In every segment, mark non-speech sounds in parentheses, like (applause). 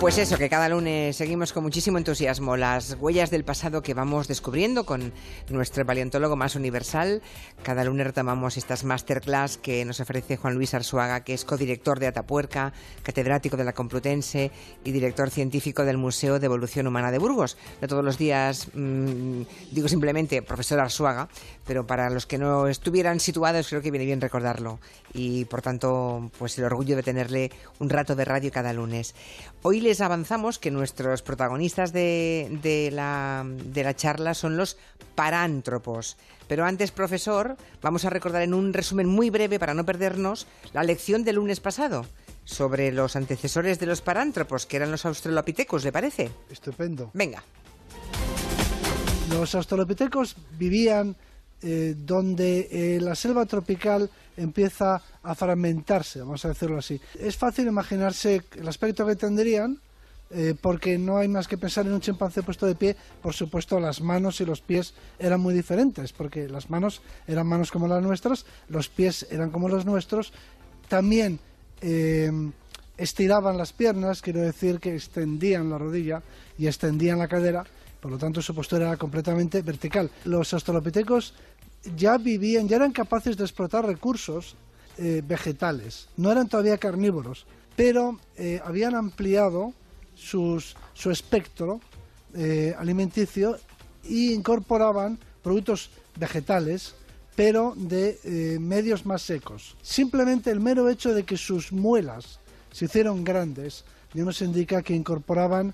Pues eso, que cada lunes seguimos con muchísimo entusiasmo las huellas del pasado que vamos descubriendo con nuestro paleontólogo más universal. Cada lunes retomamos estas masterclass que nos ofrece Juan Luis Arzuaga, que es codirector de Atapuerca, catedrático de la Complutense y director científico del Museo de Evolución Humana de Burgos. No todos los días mmm, digo simplemente profesor Arzuaga, pero para los que no estuvieran situados creo que viene bien recordarlo y por tanto pues el orgullo de tenerle un rato de radio cada lunes. Hoy les avanzamos que nuestros protagonistas de, de, la, de la charla son los parántropos. Pero antes, profesor, vamos a recordar en un resumen muy breve para no perdernos la lección del lunes pasado sobre los antecesores de los parántropos, que eran los australopitecos, ¿le parece? Estupendo. Venga. Los australopitecos vivían eh, donde eh, la selva tropical empieza a fragmentarse, vamos a decirlo así. Es fácil imaginarse el aspecto que tendrían, eh, porque no hay más que pensar en un chimpancé puesto de pie, por supuesto las manos y los pies eran muy diferentes, porque las manos eran manos como las nuestras, los pies eran como los nuestros, también eh, estiraban las piernas, quiero decir que extendían la rodilla y extendían la cadera, por lo tanto su postura era completamente vertical. Los australopitecos ya vivían, ya eran capaces de explotar recursos eh, vegetales, no eran todavía carnívoros, pero eh, habían ampliado sus, su espectro eh, alimenticio e incorporaban productos vegetales, pero de medios más secos. Simplemente el mero hecho de que sus muelas se hicieron grandes ya nos indica que incorporaban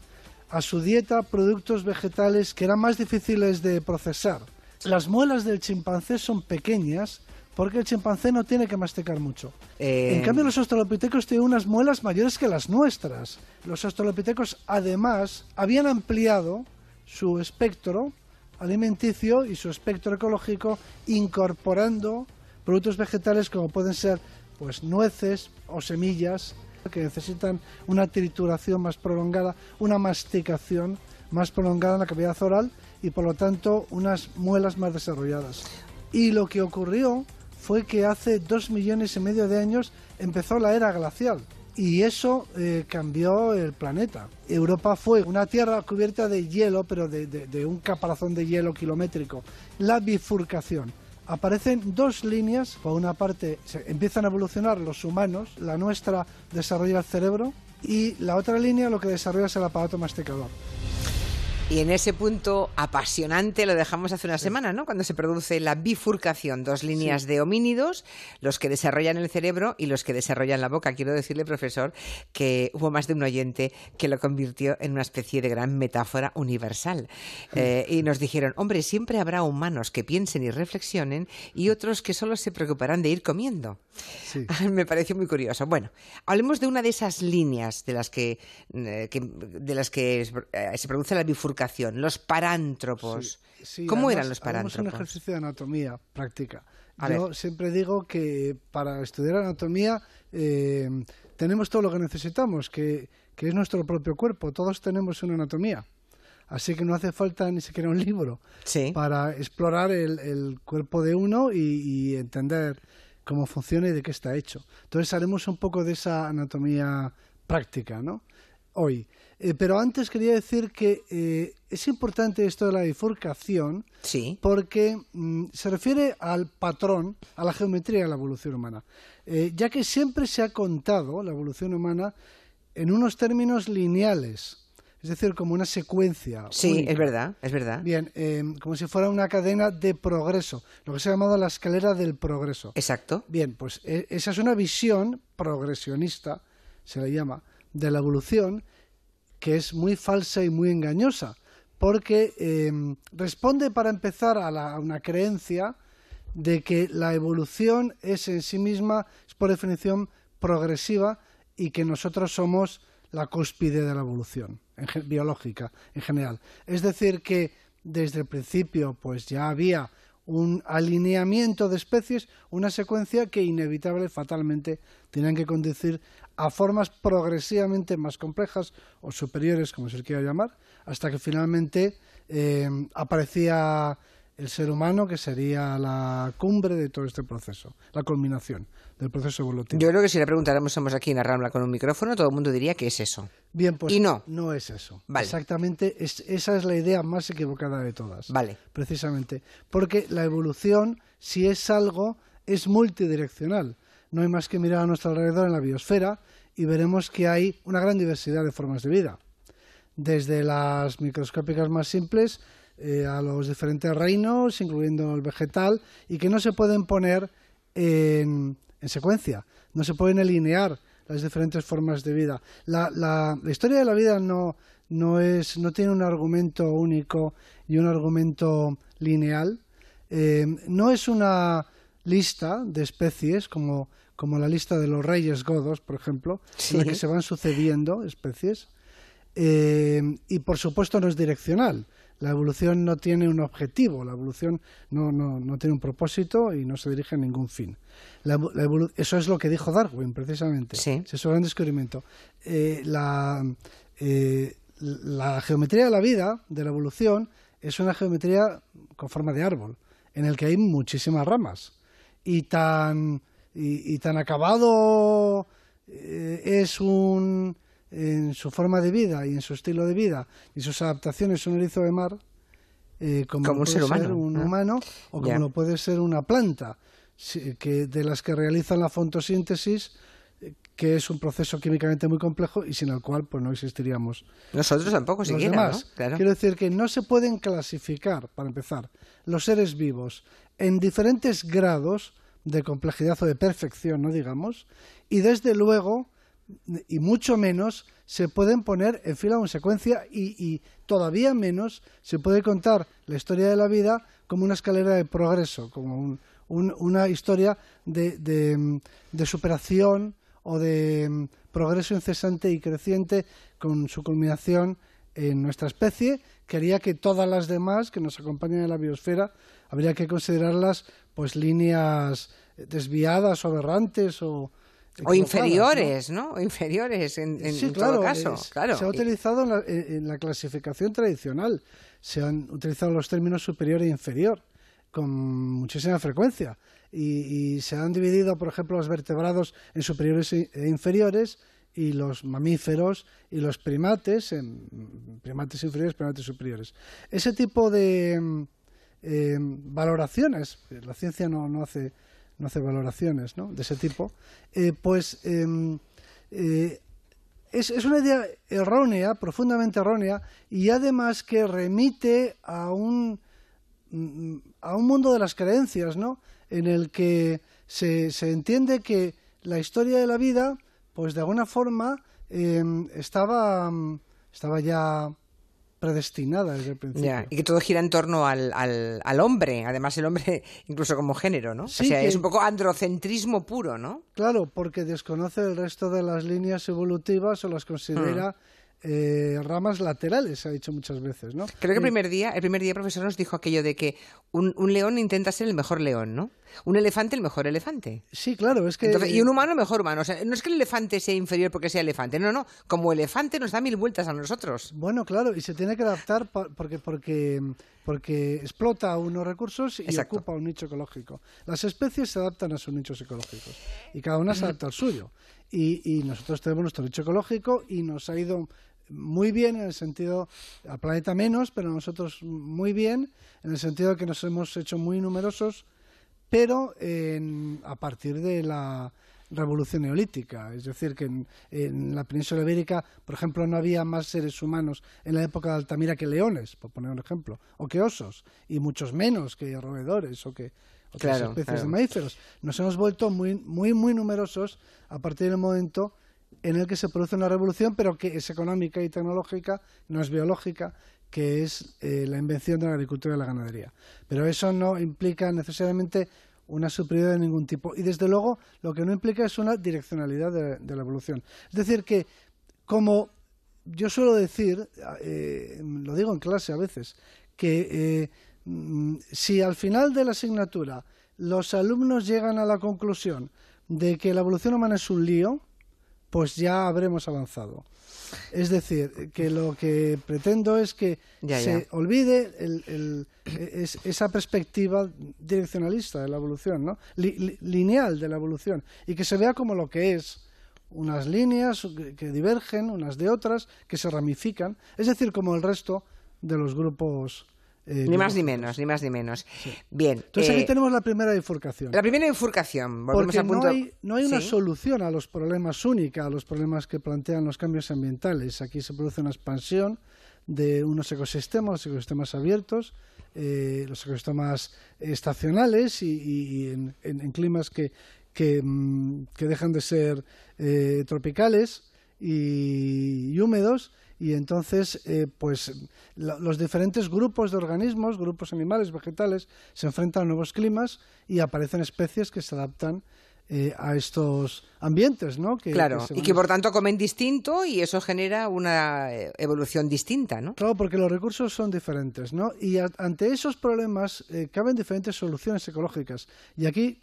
a su dieta productos vegetales que eran más difíciles de procesar. Las muelas del chimpancé son pequeñas porque el chimpancé no tiene que masticar mucho. Eh, En cambio, los australopitecos tienen unas muelas mayores que las nuestras. Los australopitecos, además, habían ampliado su espectro alimenticio y su espectro ecológico incorporando productos vegetales como pueden ser pues nueces o semillas que necesitan una trituración más prolongada, una masticación más prolongada en la cavidad oral y por lo tanto unas muelas más desarrolladas. Y lo que ocurrió fue que hace dos millones y medio de años empezó la era glacial y eso eh, cambió el planeta. Europa fue una tierra cubierta de hielo, pero de, de, un caparazón de hielo kilométrico. La bifurcación. Aparecen dos líneas, por una parte se empiezan a evolucionar los humanos, la nuestra desarrolla el cerebro y la otra línea lo que desarrolla es el aparato masticador. Y en ese punto apasionante lo dejamos hace una semana, ¿no? Cuando se produce la bifurcación, dos líneas Sí. de homínidos, los que desarrollan el cerebro y los que desarrollan la boca. Quiero decirle, profesor, que hubo más de un oyente que lo convirtió en una especie de gran metáfora universal. Eh, y nos dijeron, hombre, siempre habrá humanos que piensen y reflexionen y otros que solo se preocuparán de ir comiendo. Sí. (laughs) Me pareció muy curioso. Bueno, hablemos de una de esas líneas de las que, eh, que- de las que eh, se produce la bifurcación, los parántropos. Sí, sí, ¿Cómo además, eran los hagamos un parántropos? ejercicio de anatomía práctica. A Yo ver. siempre digo que para estudiar anatomía eh, tenemos todo lo que necesitamos, que, que es nuestro propio cuerpo. Todos tenemos una anatomía. Así que no hace falta ni siquiera un libro Sí. para explorar el, el cuerpo de uno y, y entender cómo funciona y de qué está hecho. Entonces haremos un poco de esa anatomía práctica, ¿no? Hoy. Eh, pero antes quería decir que eh, es importante esto de la bifurcación Sí. porque mm, se refiere al patrón, a la geometría de la evolución humana, Eh, ya que siempre se ha contado la evolución humana en unos términos lineales, es decir, como una secuencia. Sí, única. es verdad, es verdad. Bien, eh, como si fuera una cadena de progreso, lo que se ha llamado la escalera del progreso. Exacto. Bien, pues eh, esa es una visión progresionista, se le llama, de la evolución, que es muy falsa y muy engañosa, porque eh, responde para empezar a, la- una creencia de que la evolución es en sí misma, es por definición progresiva y que nosotros somos la cúspide de la evolución biológica en general. Es decir, que desde el principio pues ya había un alineamiento de especies, una secuencia que inevitable fatalmente tenían que conducir a formas progresivamente más complejas o superiores, como se quiera llamar, hasta que finalmente eh, aparecía el ser humano, que sería la cumbre de todo este proceso, la culminación del proceso evolutivo. Yo creo que si le preguntáramos aquí en la Rambla con un micrófono, todo el mundo diría que es eso. Bien, pues y no. no es eso. Exactamente, esa es la idea más equivocada de todas. Vale. Precisamente. Porque la evolución, si es algo, es multidireccional. No hay más que mirar a nuestro alrededor en la biosfera y veremos que hay una gran diversidad de formas de vida. Desde las microscópicas más simples eh, a los diferentes reinos, incluyendo el vegetal, y que no se pueden poner en, secuencia, no se pueden alinear las diferentes formas de vida. La, historia de la vida no, no, es, no tiene un argumento único y un argumento lineal. Eh, no es una lista de especies como, como la lista de los reyes godos, por ejemplo, en la que se van sucediendo especies. Eh, y por supuesto no es direccional. La evolución no tiene un objetivo, la evolución no, no, tiene un propósito y no se dirige a ningún fin. eso es lo que dijo Darwin, precisamente. Sí. Es un gran descubrimiento. Eh, la, eh, la geometría de la vida, de la evolución, es una geometría con forma de árbol, en el que hay muchísimas ramas. Y tan, y, tan acabado eh, es un en su forma de vida y en su estilo de vida y sus adaptaciones un erizo de mar, eh, como, un ser humano, un humano o como lo puede ser una planta, que de las que realizan la fotosíntesis que es un proceso químicamente muy complejo y sin el cual pues no existiríamos. Nosotros tampoco siquiera, ¿no? Quiero decir que no se pueden clasificar, para empezar, los seres vivos en diferentes grados de complejidad o de perfección, no digamos, y desde luego y mucho menos se pueden poner en fila o en secuencia y, todavía menos se puede contar la historia de la vida como una escalera de progreso, como una historia de, de, superación o de progreso incesante y creciente con su culminación en nuestra especie, que haría que todas las demás que nos acompañan en la biosfera habría que considerarlas pues líneas desviadas o aberrantes o, o inferiores, ¿no? O inferiores en, todo caso. claro. Se ha utilizado en la, clasificación tradicional, se han utilizado los términos superior e inferior con muchísima frecuencia. Y, se han dividido, por ejemplo, los vertebrados en superiores e, e inferiores y los mamíferos y los primates primates inferiores, primates superiores. Ese tipo de eh, valoraciones, la ciencia no, no hace no hace valoraciones ¿no? de ese tipo, eh, pues em, eh, es, es, una idea errónea, profundamente errónea, y además que remite a un, mm, a un mundo de las creencias, ¿no? en el que se, se entiende que la historia de la vida, pues de alguna forma, em, estaba, estaba ya predestinada desde el principio. y que todo gira en torno al, al, hombre, además el hombre (laughs) incluso como género, ¿no? o sea, es un poco androcentrismo puro, ¿no? Claro, porque desconoce el resto de las líneas evolutivas o las considera... Hmm. Eh, ramas laterales, se ha dicho muchas veces, ¿no? Creo que el primer día, el primer día el profesor nos dijo aquello de que un, león intenta ser el mejor león, ¿no? Un elefante el mejor elefante. Sí, claro, es que... y un humano el mejor humano. O sea, no es que el elefante sea inferior porque sea elefante, no, no. Como elefante nos da mil vueltas a nosotros. Bueno, claro, y se tiene que adaptar porque, porque, porque explota unos recursos y ocupa un nicho ecológico. Las especies se adaptan a sus nichos ecológicos y cada una se adapta al suyo. Y, y nosotros tenemos nuestro nicho ecológico y nos ha ido muy bien en el sentido, al planeta menos, pero nosotros muy bien, en el sentido de que nos hemos hecho muy numerosos, pero a partir de la revolución neolítica. Es decir, que en, la península ibérica, por ejemplo, no había más seres humanos en la época de Altamira que leones, por poner un ejemplo, o que osos, y muchos menos que roedores o que otras especies de mamíferos. Nos hemos vuelto muy, muy, muy numerosos a partir del momento en el que se produce una revolución, pero que es económica y tecnológica, no es biológica, que es eh, la invención de la agricultura y la ganadería. Pero eso no implica necesariamente una superioridad de ningún tipo. Y desde luego lo que no implica es una direccionalidad de, la evolución. Es decir, que como yo suelo decir, eh, lo digo en clase a veces, que eh, mm, si al final de la asignatura los alumnos llegan a la conclusión de que la evolución humana es un lío, pues ya habremos avanzado. Es decir, que lo que pretendo es que se olvide esa perspectiva direccionalista de la evolución, ¿no? lineal de la evolución, y que se vea como lo que es, unas líneas que divergen unas de otras, que se ramifican, es decir, como el resto de los grupos eh, ni más ni menos, ni más ni menos. Bien. Entonces aquí eh, tenemos la primera bifurcación. La primera bifurcación. Porque no hay, no hay una solución a los problemas única, a los problemas que plantean los cambios ambientales. Aquí se produce una expansión de unos ecosistemas, los ecosistemas abiertos, eh, los ecosistemas estacionales y, en, climas que, mm, que, dejan de ser tropicales y húmedos y entonces eh, pues los diferentes grupos de organismos, grupos animales, vegetales, se enfrentan a nuevos climas y aparecen especies que se adaptan eh, a estos ambientes, ¿no? claro, y que por tanto comen distinto y eso genera una eh, evolución distinta, ¿no? Claro, porque los recursos son diferentes, ¿no? Y ante esos problemas caben diferentes soluciones ecológicas. Y aquí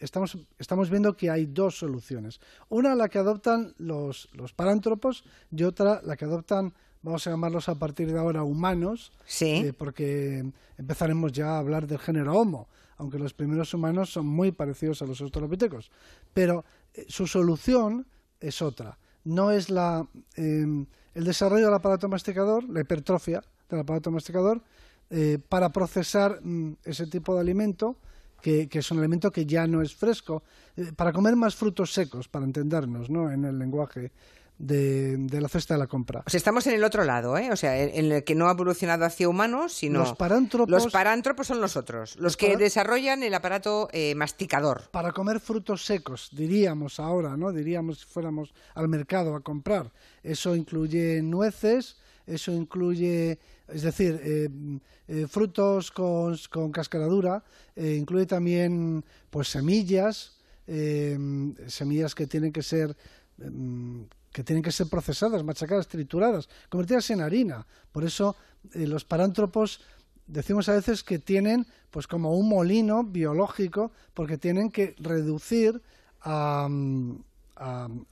estamos, estamos viendo que hay dos soluciones. Una la que adoptan los, los parántropos y otra la que adoptan, vamos a llamarlos a partir de ahora humanos, eh, porque empezaremos ya a hablar del género Homo, aunque los primeros humanos son muy parecidos a los australopitecos. Pero eh, su solución es otra. No es la, em, el desarrollo del aparato masticador, la hipertrofia del aparato masticador, eh, para procesar mm, ese tipo de alimento, que, es un elemento que ya no es fresco, eh, para comer más frutos secos, para entendernos, ¿no? En el lenguaje de, la cesta de la compra. O sea, estamos en el otro lado, ¿eh? O sea, en el que no ha evolucionado hacia humanos, sino... Los parántropos... Los parántropos son los otros, los, que desarrollan el aparato eh, masticador. Para comer frutos secos, diríamos ahora, ¿no? Diríamos si fuéramos al mercado a comprar. Eso incluye nueces, eso incluye, es decir, eh, eh, frutos con, con cascaradura, eh, incluye también pues semillas, semillas que tienen que ser que tienen que ser procesadas, machacadas, trituradas, convertidas en harina. Por eso los parántropos decimos a veces que tienen pues como un molino biológico porque tienen que reducir a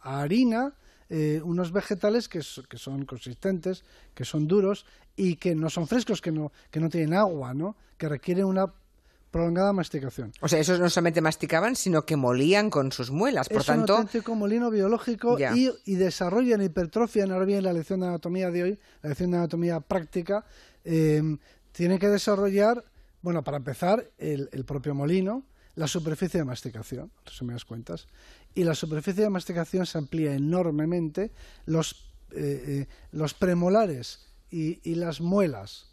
harina eh, unos vegetales que, son consistentes, que son duros y que no son frescos, que no, que no tienen agua, ¿no? que requieren una prolongada masticación. O sea, esos no solamente masticaban, sino que molían con sus muelas. Por es tanto, un auténtico molino biológico y, y, desarrollan hipertrofian. Ahora bien, la lección de anatomía de hoy, la lección de anatomía práctica, eh, tiene que desarrollar, bueno, para empezar, el, el propio molino, la superficie de masticación, resumidas cuentas, y la superficie de masticación se amplía enormemente, los, eh, eh, los premolares y, y, las muelas,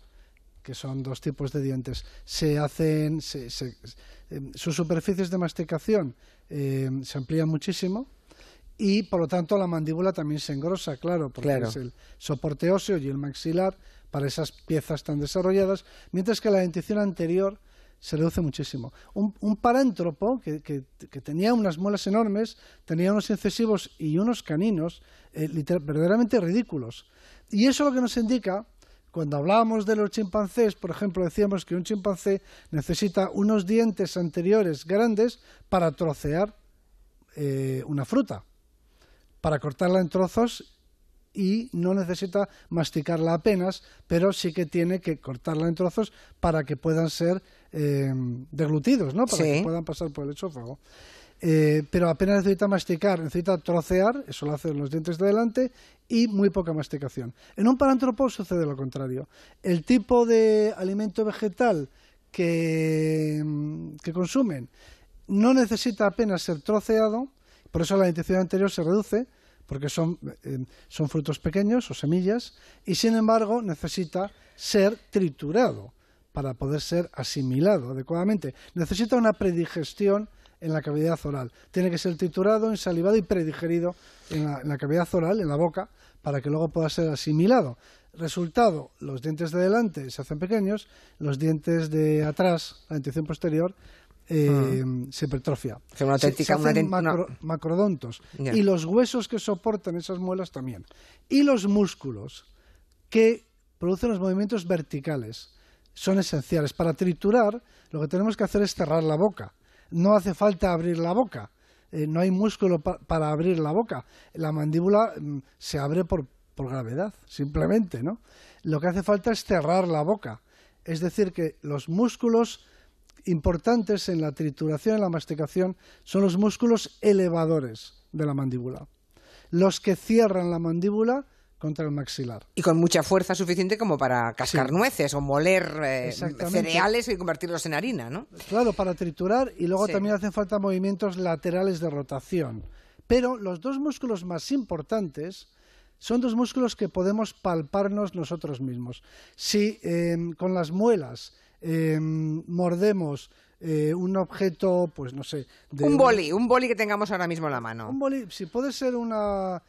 que son dos tipos de dientes, se hacen, se, eh, sus superficies de masticación se amplían muchísimo y por lo tanto la mandíbula también se engrosa, claro, porque es el soporte óseo y el maxilar para esas piezas tan desarrolladas, mientras que la dentición anterior se reduce muchísimo. Un, parántropo que, tenía unas muelas enormes, tenía unos incisivos y unos caninos eh, verdaderamente ridículos. Y eso lo que nos indica, cuando hablábamos de los chimpancés, por ejemplo, decíamos que un chimpancé necesita unos dientes anteriores grandes para trocear eh, una fruta, para cortarla en trozos y no necesita masticarla apenas, pero sí que tiene que cortarla en trozos para que puedan ser eh, deglutidos, ¿no? Para que puedan pasar por el esófago. Eh, pero apenas necesita masticar, necesita trocear, eso lo hacen los dientes de delante, y muy poca masticación. En un parántropo sucede lo contrario. El tipo de alimento vegetal que, que consumen no necesita apenas ser troceado, por eso la dentición anterior se reduce, porque son, eh, son frutos pequeños o semillas, y sin embargo necesita ser triturado para poder ser asimilado adecuadamente. Necesita una predigestión en la cavidad oral. Tiene que ser triturado, ensalivado y predigerido en la, en la, cavidad oral, en la boca, para que luego pueda ser asimilado. Resultado, los dientes de delante se hacen pequeños, los dientes de atrás, la dentición posterior, eh, se hipertrofia. una se, hacen macrodontos. Y los huesos que soportan esas muelas también. Y los músculos que producen los movimientos verticales son esenciales. Para triturar, lo que tenemos que hacer es cerrar la boca. No hace falta abrir la boca. eh, no hay músculo para abrir la boca. La mandíbula mm, se abre por, por gravedad, simplemente, ¿no? Lo que hace falta es cerrar la boca. Es decir, que los músculos importantes en la trituración y la masticación son los músculos elevadores de la mandíbula. Los que cierran la mandíbula contra el maxilar. Y con mucha fuerza suficiente como para cascar nueces o moler eh, cereales y convertirlos en harina, ¿no? Claro, para triturar y luego también hacen falta movimientos laterales de rotación. Pero los dos músculos más importantes son dos músculos que podemos palparnos nosotros mismos. Si em, con las muelas em, mordemos eh, un objeto, pues no sé. un boli, un boli que tengamos ahora mismo en la mano. Un boli, si puede ser una,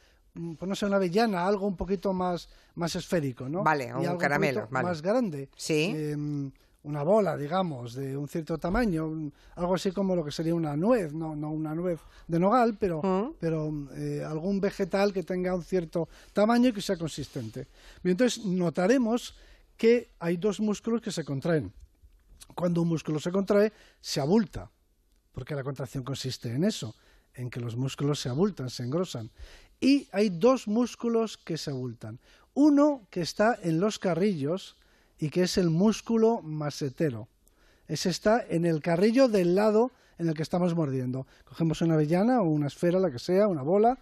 pues no sé, una avellana, algo un poquito más, más esférico, ¿no? Vale, un caramelo, Más grande. Sí. Em, una bola, digamos, de un cierto tamaño, algo así como lo que sería una nuez, no, no una nuez de nogal, pero, mm. pero eh, algún vegetal que tenga un cierto tamaño y que sea consistente. Entonces notaremos que hay dos músculos que se contraen. Cuando un músculo se contrae, se abulta, porque la contracción consiste en eso, en que los músculos se abultan, se engrosan. Y hay dos músculos que se abultan. Uno que está en los carrillos, y que es el músculo masetero. Ese está en el carrillo del lado en el que estamos mordiendo. Cogemos una avellana o una esfera, la que sea, una bola,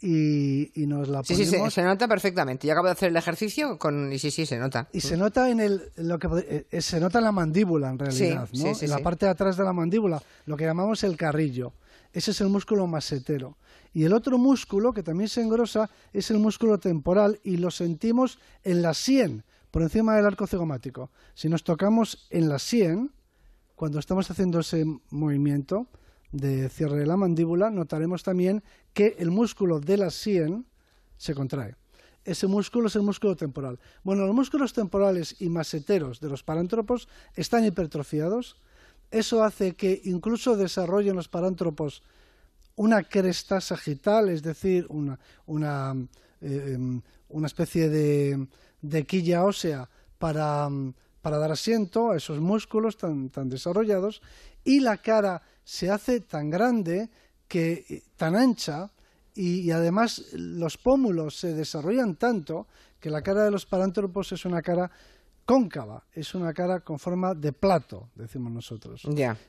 y, nos la ponemos. Sí, sí, se, nota perfectamente. Yo acabo de hacer el ejercicio con... y sí, sí, se nota. Y se nota en el, lo que eh, eh, se nota en la mandíbula, en realidad, ¿no? en la parte de atrás de la mandíbula, lo que llamamos el carrillo. Ese es el músculo masetero. Y el otro músculo que también se engrosa es el músculo temporal y lo sentimos en la sien por encima del arco cigomático. Si nos tocamos en la sien, cuando estamos haciendo ese movimiento de cierre de la mandíbula, notaremos también que el músculo de la sien se contrae. Ese músculo es el músculo temporal. Bueno, los músculos temporales y maseteros de los parántropos están hipertrofiados. Eso hace que incluso desarrollen los parántropos una cresta sagital, es decir, una, una, eh, em, una especie de, de quilla ósea para, para dar asiento a esos músculos tan, tan desarrollados y la cara se hace tan grande que tan ancha y, además los pómulos se desarrollan tanto que la cara de los parántropos es una cara cóncava, es una cara con forma de plato, decimos nosotros.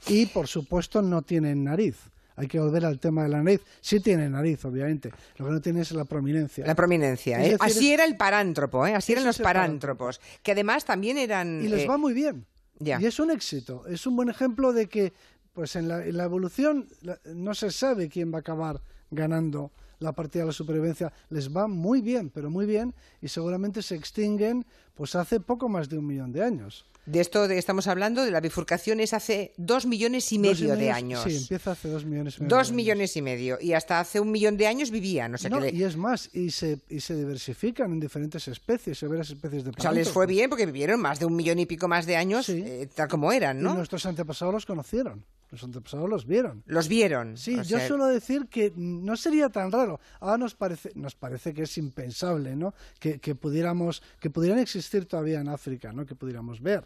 Y por supuesto no tienen nariz hay que volver al tema de la nariz. Sí tiene nariz, obviamente. Lo que no tiene es la prominencia. La prominencia. ¿eh? así era el parántropo, ¿eh? así eran los parántropos, que además también eran... Y les eh, va muy bien. Y es un éxito. Es un buen ejemplo de que pues en la, evolución no se sabe quién va a acabar ganando la partida de la supervivencia les va muy bien, pero muy bien, y seguramente se extinguen pues hace poco más de un millón de años. De esto de estamos hablando, de la bifurcación, es hace dos millones y medio de años. Sí, empieza hace dos millones y medio. Dos millones y medio. Y hasta hace un millón de años vivían. no, Y es más, y se, y se diversifican en diferentes especies, varias especies de O sea, les fue bien porque vivieron más de un millón y pico más de años eh, tal como eran, ¿no? Y nuestros antepasados los conocieron. Los antepasados los vieron. Los vieron. Sí, yo suelo decir que no sería tan raro. Ahora nos parece, nos parece que es impensable, ¿no? Que, que pudiéramos, que pudieran existir todavía en África, ¿no? Que pudiéramos ver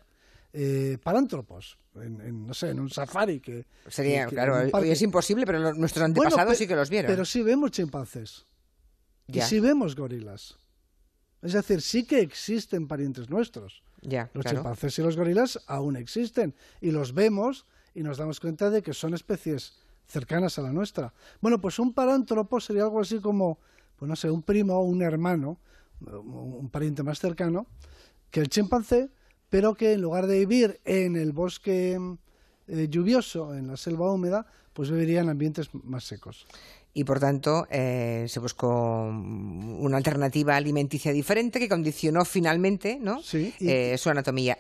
eh, parántropos, en, no sé, en un safari que... Sería, claro, es imposible, pero nuestros antepasados sí que los vieron. Pero sí vemos chimpancés. Y sí vemos gorilas. Es decir, sí que existen parientes nuestros. Ya, los chimpancés y los gorilas aún existen. Y los vemos y nos damos cuenta de que son especies cercanas a la nuestra. Bueno, pues un parántropo sería algo así como, pues no sé, un primo o un hermano, un pariente más cercano, que el chimpancé, pero que en lugar de vivir en el bosque eh, lluvioso, en la selva húmeda, pues viviría en ambientes más secos. Y por tanto eh, se buscó una alternativa alimenticia diferente que condicionó finalmente ¿no? Eh, su anatomía.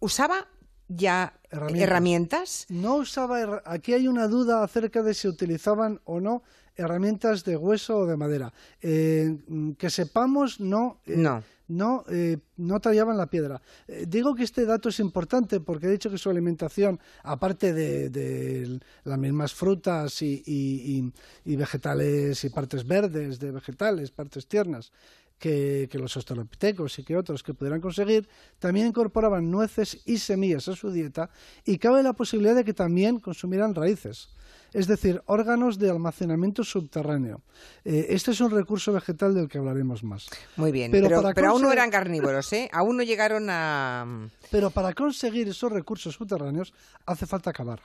¿Usaba ya herramientas. No usaba. Aquí hay una duda acerca de si utilizaban o no herramientas de hueso o de madera. que sepamos, no. no no, eh, no tallaban la piedra. Eh, digo que este dato es importante porque he dicho que su alimentación, aparte de, las mismas frutas y, vegetales y partes verdes de vegetales, partes tiernas, que, los australopitecos y que otros que pudieran conseguir, también incorporaban nueces y semillas a su dieta y cabe la posibilidad de que también consumieran raíces es decir, órganos de almacenamiento subterráneo. Eh, este es un recurso vegetal del que hablaremos más. Muy bien, pero, aún no eran carnívoros, ¿eh? Aún no llegaron a... Pero para conseguir esos recursos subterráneos hace falta cavar.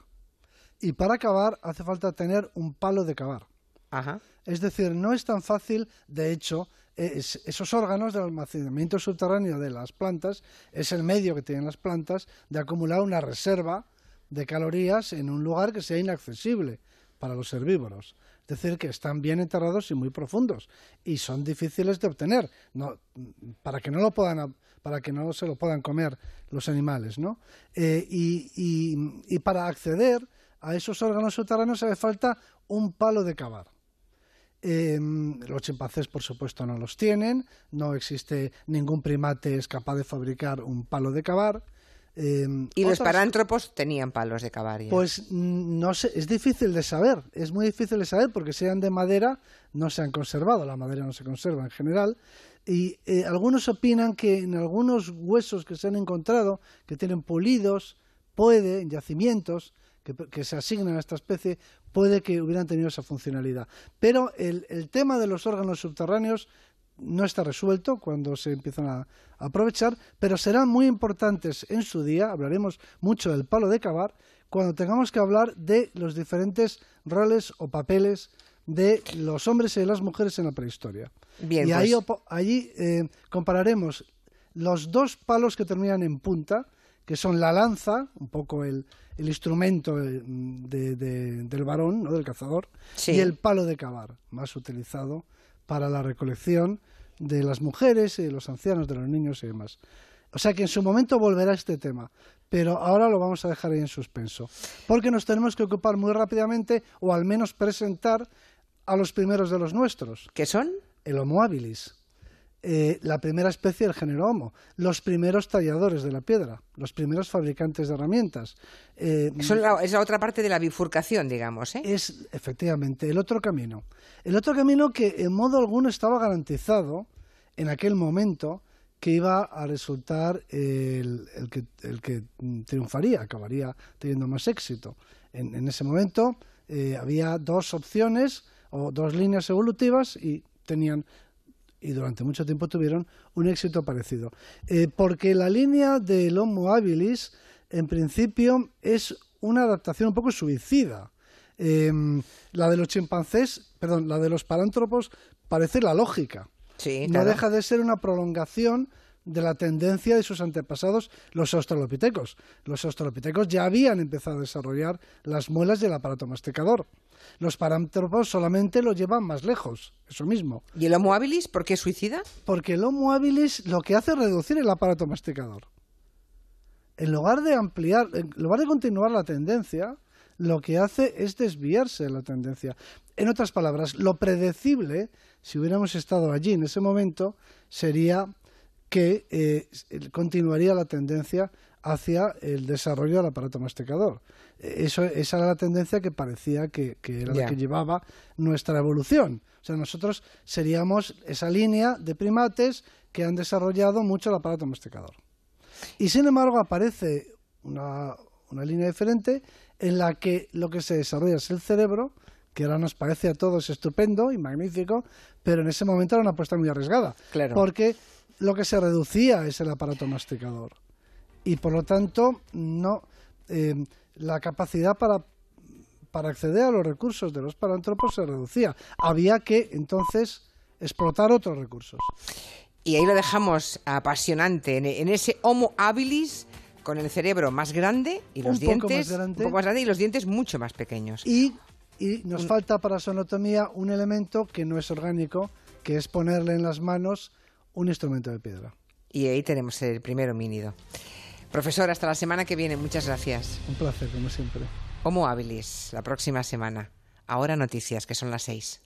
Y para cavar hace falta tener un palo de cavar. Ajá. Es decir, no es tan fácil, de hecho, esos órganos del almacenamiento subterráneo de las plantas es el medio que tienen las plantas de acumular una reserva de calorías en un lugar que sea inaccesible para los herbívoros. Es decir, que están bien enterrados y muy profundos y son difíciles de obtener, no, para que no lo puedan, para que no se lo puedan comer los animales, ¿no? Eh, y, para acceder a esos órganos subterráneos hace falta un palo de cavar. Em, los chimpancés, por supuesto, no los tienen, no existe ningún primate es capaz de fabricar un palo de cavar. Em, y los parántropos tenían palos de cavar. Pues mm, no sé, es difícil de saber, es muy difícil de saber porque sean de madera no se han conservado, la madera no se conserva en general. Y eh, algunos opinan que en algunos huesos que se han encontrado, que tienen pulidos, puede, en yacimientos, que, se asignan a esta especie, puede que hubieran tenido esa funcionalidad. Pero el, el tema de los órganos subterráneos no está resuelto cuando se empiezan a, aprovechar, pero serán muy importantes en su día, hablaremos mucho del palo de cavar, cuando tengamos que hablar de los diferentes roles o papeles de los hombres y de las mujeres en la prehistoria. Bien, y ahí, pues. allí eh, compararemos los dos palos que terminan en punta, que son la lanza, un poco el, instrumento del varón, ¿no? del cazador, y el palo de cavar, más utilizado para la recolección de las mujeres, y de los ancianos, de los niños y demás. O sea que en su momento volverá este tema, pero ahora lo vamos a dejar ahí en suspenso, porque nos tenemos que ocupar muy rápidamente, o al menos presentar a los primeros de los nuestros. ¿Qué son? El Homo habilis. Eh, la primera especie del género Homo, los primeros talladores de la piedra, los primeros fabricantes de herramientas. Eh, es la otra parte de la bifurcación, digamos. ¿eh? Es efectivamente el otro camino. El otro camino que en modo alguno estaba garantizado en aquel momento que iba a resultar el, que, el que, triunfaría, acabaría teniendo más éxito. En, ese momento había dos opciones o dos líneas evolutivas y tenían y durante mucho tiempo tuvieron un éxito parecido. Eh, porque la línea del Homo habilis, en principio, es una adaptación un poco suicida. Em, la de los chimpancés, perdón, la de los parántropos parece la lógica. No deja de ser una prolongación de la tendencia de sus antepasados, los australopitecos. Los australopitecos ya habían empezado a desarrollar las muelas del aparato masticador. Los parántropos solamente lo llevan más lejos, eso mismo. ¿Y el Homo habilis por qué suicida? Porque el Homo habilis lo que hace es reducir el aparato masticador. En lugar de ampliar, en lugar de continuar la tendencia, lo que hace es desviarse de la tendencia. En otras palabras, lo predecible, si hubiéramos estado allí en ese momento, sería que eh, continuaría la tendencia hacia el desarrollo del aparato masticador. Eso, esa era la tendencia que parecía que, era la que llevaba nuestra evolución. O sea, nosotros seríamos esa línea de primates que han desarrollado mucho el aparato masticador. Y sin embargo aparece una, una línea diferente en la que lo que se desarrolla es el cerebro, que ahora nos parece a todos estupendo y magnífico, pero en ese momento era una apuesta muy arriesgada. Porque lo que se reducía es el aparato masticador. Y por lo tanto, no eh, la capacidad para, para acceder a los recursos de los parántropos se reducía. Había que entonces explotar otros recursos. Y ahí lo dejamos apasionante, en, ese Homo habilis con el cerebro más grande y los dientes un poco más grande y los dientes mucho más pequeños. Y, y nos falta para su anatomía un elemento que no es orgánico, que es ponerle en las manos un instrumento de piedra. Y ahí tenemos el primer homínido. Profesor, hasta la semana que viene. Muchas gracias. Un placer, como siempre. Homo habilis, la próxima semana. Ahora noticias, que son las seis.